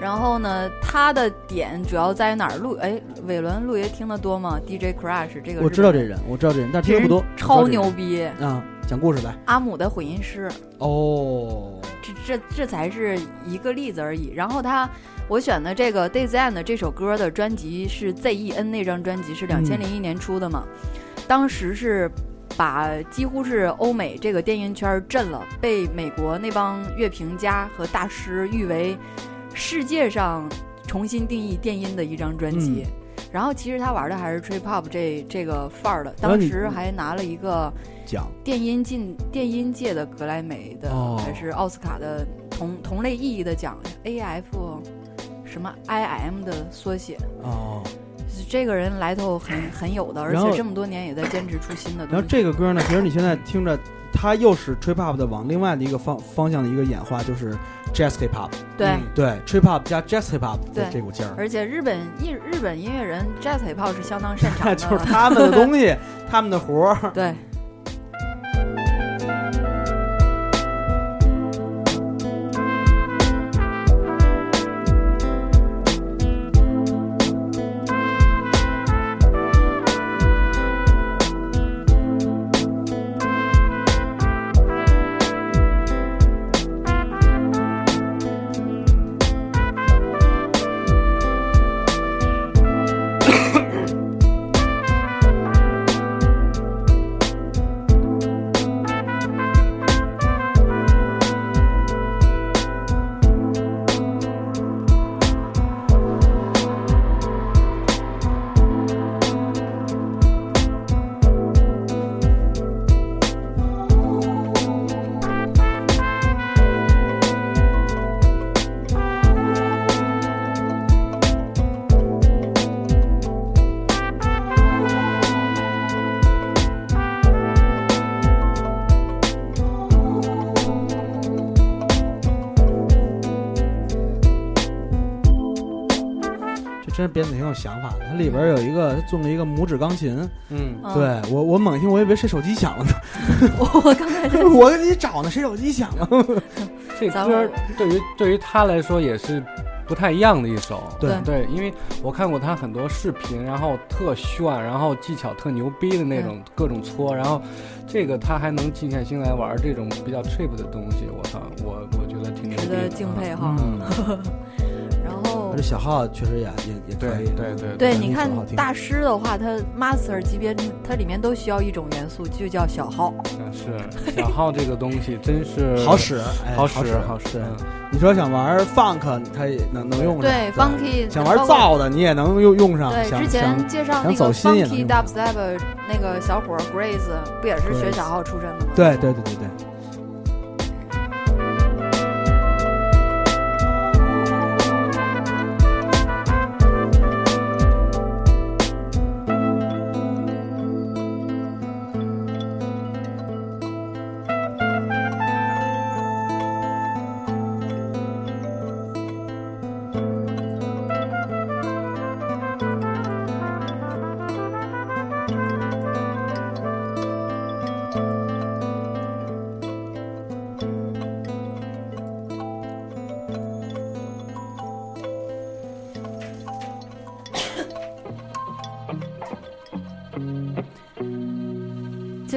然后呢，他的点主要在于哪儿？陆哎，伟伦陆爷听得多吗？DJ Crush 这个我知道这人，我知道这人，但是听的不多。超牛逼，啊！讲故事来阿姆的混音师，哦，这这这才是一个例子而已。然后他，我选的这个 Days End 这首歌的专辑是 Z.E.N 那张专辑是两千零一年出的嘛，当时是把几乎是欧美这个电音圈震了，被美国那帮乐评家和大师誉为世界上重新定义电音的一张专辑。然后其实他玩的还是 trip hop 这这个范儿的，当时还拿了一个奖电音进电音界的格莱美的、哦还是奥斯卡的同同类意义的奖，AF 什么 IM 的缩写。哦。这个人来头很很有的，而且这么多年也在坚持出新的然后。这个歌呢，其实你现在听着，它又是 trip hop 的往另外的一个方方向的一个演化，就是 jazz hip hop。对，嗯对，trip hop 加 jazz hip hop 的对这股劲儿，而且日本日日本音乐人 jazz hip hop 是相当擅长的，<laughs> 就是他们的东西，<laughs> 他们的活儿。对。编的挺有想法的。它里边有一个，它做了一个拇指钢琴。嗯，嗯对我，我猛一听，我以为谁手机响了呢。<laughs> 我刚才 <laughs> 就我给你找呢，谁手机响 <laughs> 了？这歌对于对于他来说也是不太一样的一首。对对，因为我看过他很多视频，然后特炫，然后技巧特牛逼的那种各种搓，然后这个他还能静下心来玩这种比较 trip 的东西，我操，我我觉得挺牛值得，敬佩哈。嗯，这小号确实也也也可以。对对对你看大师的话，他 master 级别，它里面都需要一种元素，就叫小号。嗯是小号这个东西真是 <laughs> 好使，哎，好使使好使你说想玩 funk，它也能能用上。对，funky 想玩包括燥的，你也能用用上。对，之前介绍那个想走心也能 funky 用 dubstep 那个小伙 Grace 不也是学小号出身的吗？对对对对对。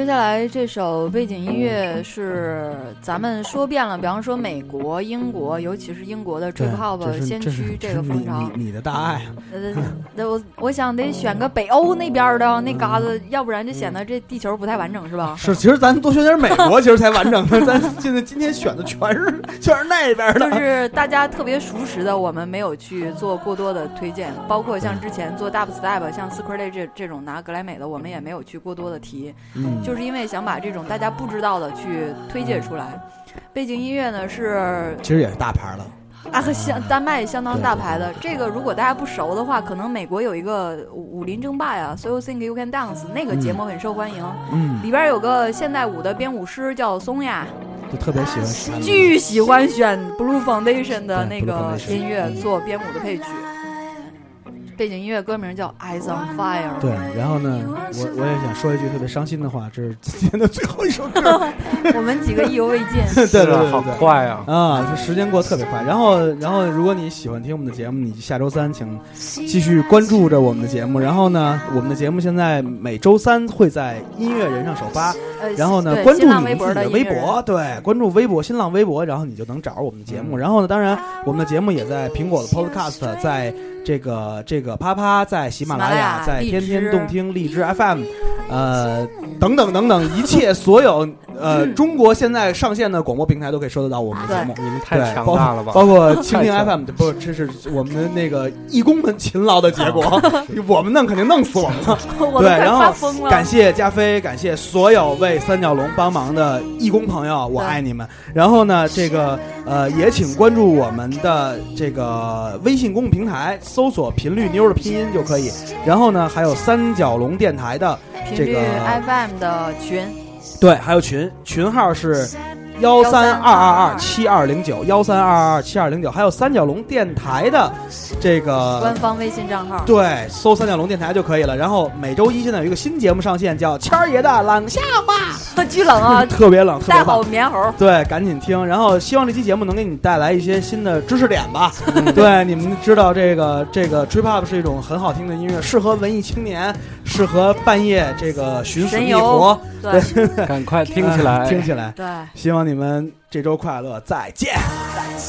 下来这首背景音乐是咱们说遍了，比方说美国、英国，尤其是英国的 trip 这 hop 先驱这个风潮。你你的大爱我我想得选个北欧那边的那嘎子，要不然就显得这地球不太完整，是吧？是，其实咱多选点美国，其实才完整的。咱现在今天选的全是全是那边的，就是大家特别熟识的，我们没有去做过多的推荐，包括像之前做 dubstep，像 Secret 这这种拿格莱美的，我们也没有去过多的提，嗯，就是因为想把这种大家不知道的去推介出来。背景音乐呢是其实也是大牌了。啊，相丹麦相当大牌的。这个如果大家不熟的话，可能美国有一个武林争霸呀，So You Think You Can Dance 那个节目很受欢迎，嗯，里边有个现代舞的编舞师叫松雅，就特别喜欢选巨喜欢选 Blue Foundation 的那个音乐做编舞的配曲。背景音乐歌名叫《Eyes on Fire》。对，然后呢，我我也想说一句特别伤心的话，这是今天的最后一首歌。<laughs> <laughs> 我们几个意犹未尽。对对对好。快啊！啊，这时间过得特别快。然后，然后，如果你喜欢听我们的节目，你下周三请继续关注着我们的节目。然后呢，我们的节目现在每周三会在音乐人上首发。呃，然后呢，关注微你们自己的微博，对，关注微博、新浪微博，然后你就能找着我们的节目。然后呢，当然我们的节目也在苹果的 Podcast，在这个这个啪啪，在喜马拉雅，在天天动听、荔枝 FM，呃，等等等等，一切所有呃中国现在上线的广播平台都可以收得到我们的节目。你们太强大了吧！包括蜻蜓 FM，不，这是我们的那个义工们勤劳的结果。<laughs> 我们弄肯定弄死我们 <laughs> 对然后。感谢加菲，感谢所有为三角龙帮忙的义工朋友，我爱你们。然后呢，这个呃，也请关注我们的这个微信公众平台，搜索“频率妞”的拼音就可以。然后呢，还有三角龙电台的频率这个 FM 的群，对，还有群群号是幺三二二二七二零九幺三二二二七二零九，还有三角龙电台的这个官方微信账号。对，搜三角龙电台就可以了。然后每周一现在有一个新节目上线，叫谦儿爷的冷笑话，<laughs> 巨冷啊，<laughs> 特别冷，特带好别棒。棉猴。对，赶紧听。然后希望这期节目能给你带来一些新的知识点吧。<laughs> 对，你们知道这个这个 trip hop 是一种很好听的音乐，适合文艺青年，适合半夜这个寻死觅活，对，<laughs> 赶快听起来，<laughs> 听起来，对，希望你们这周快乐，再见。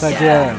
再见。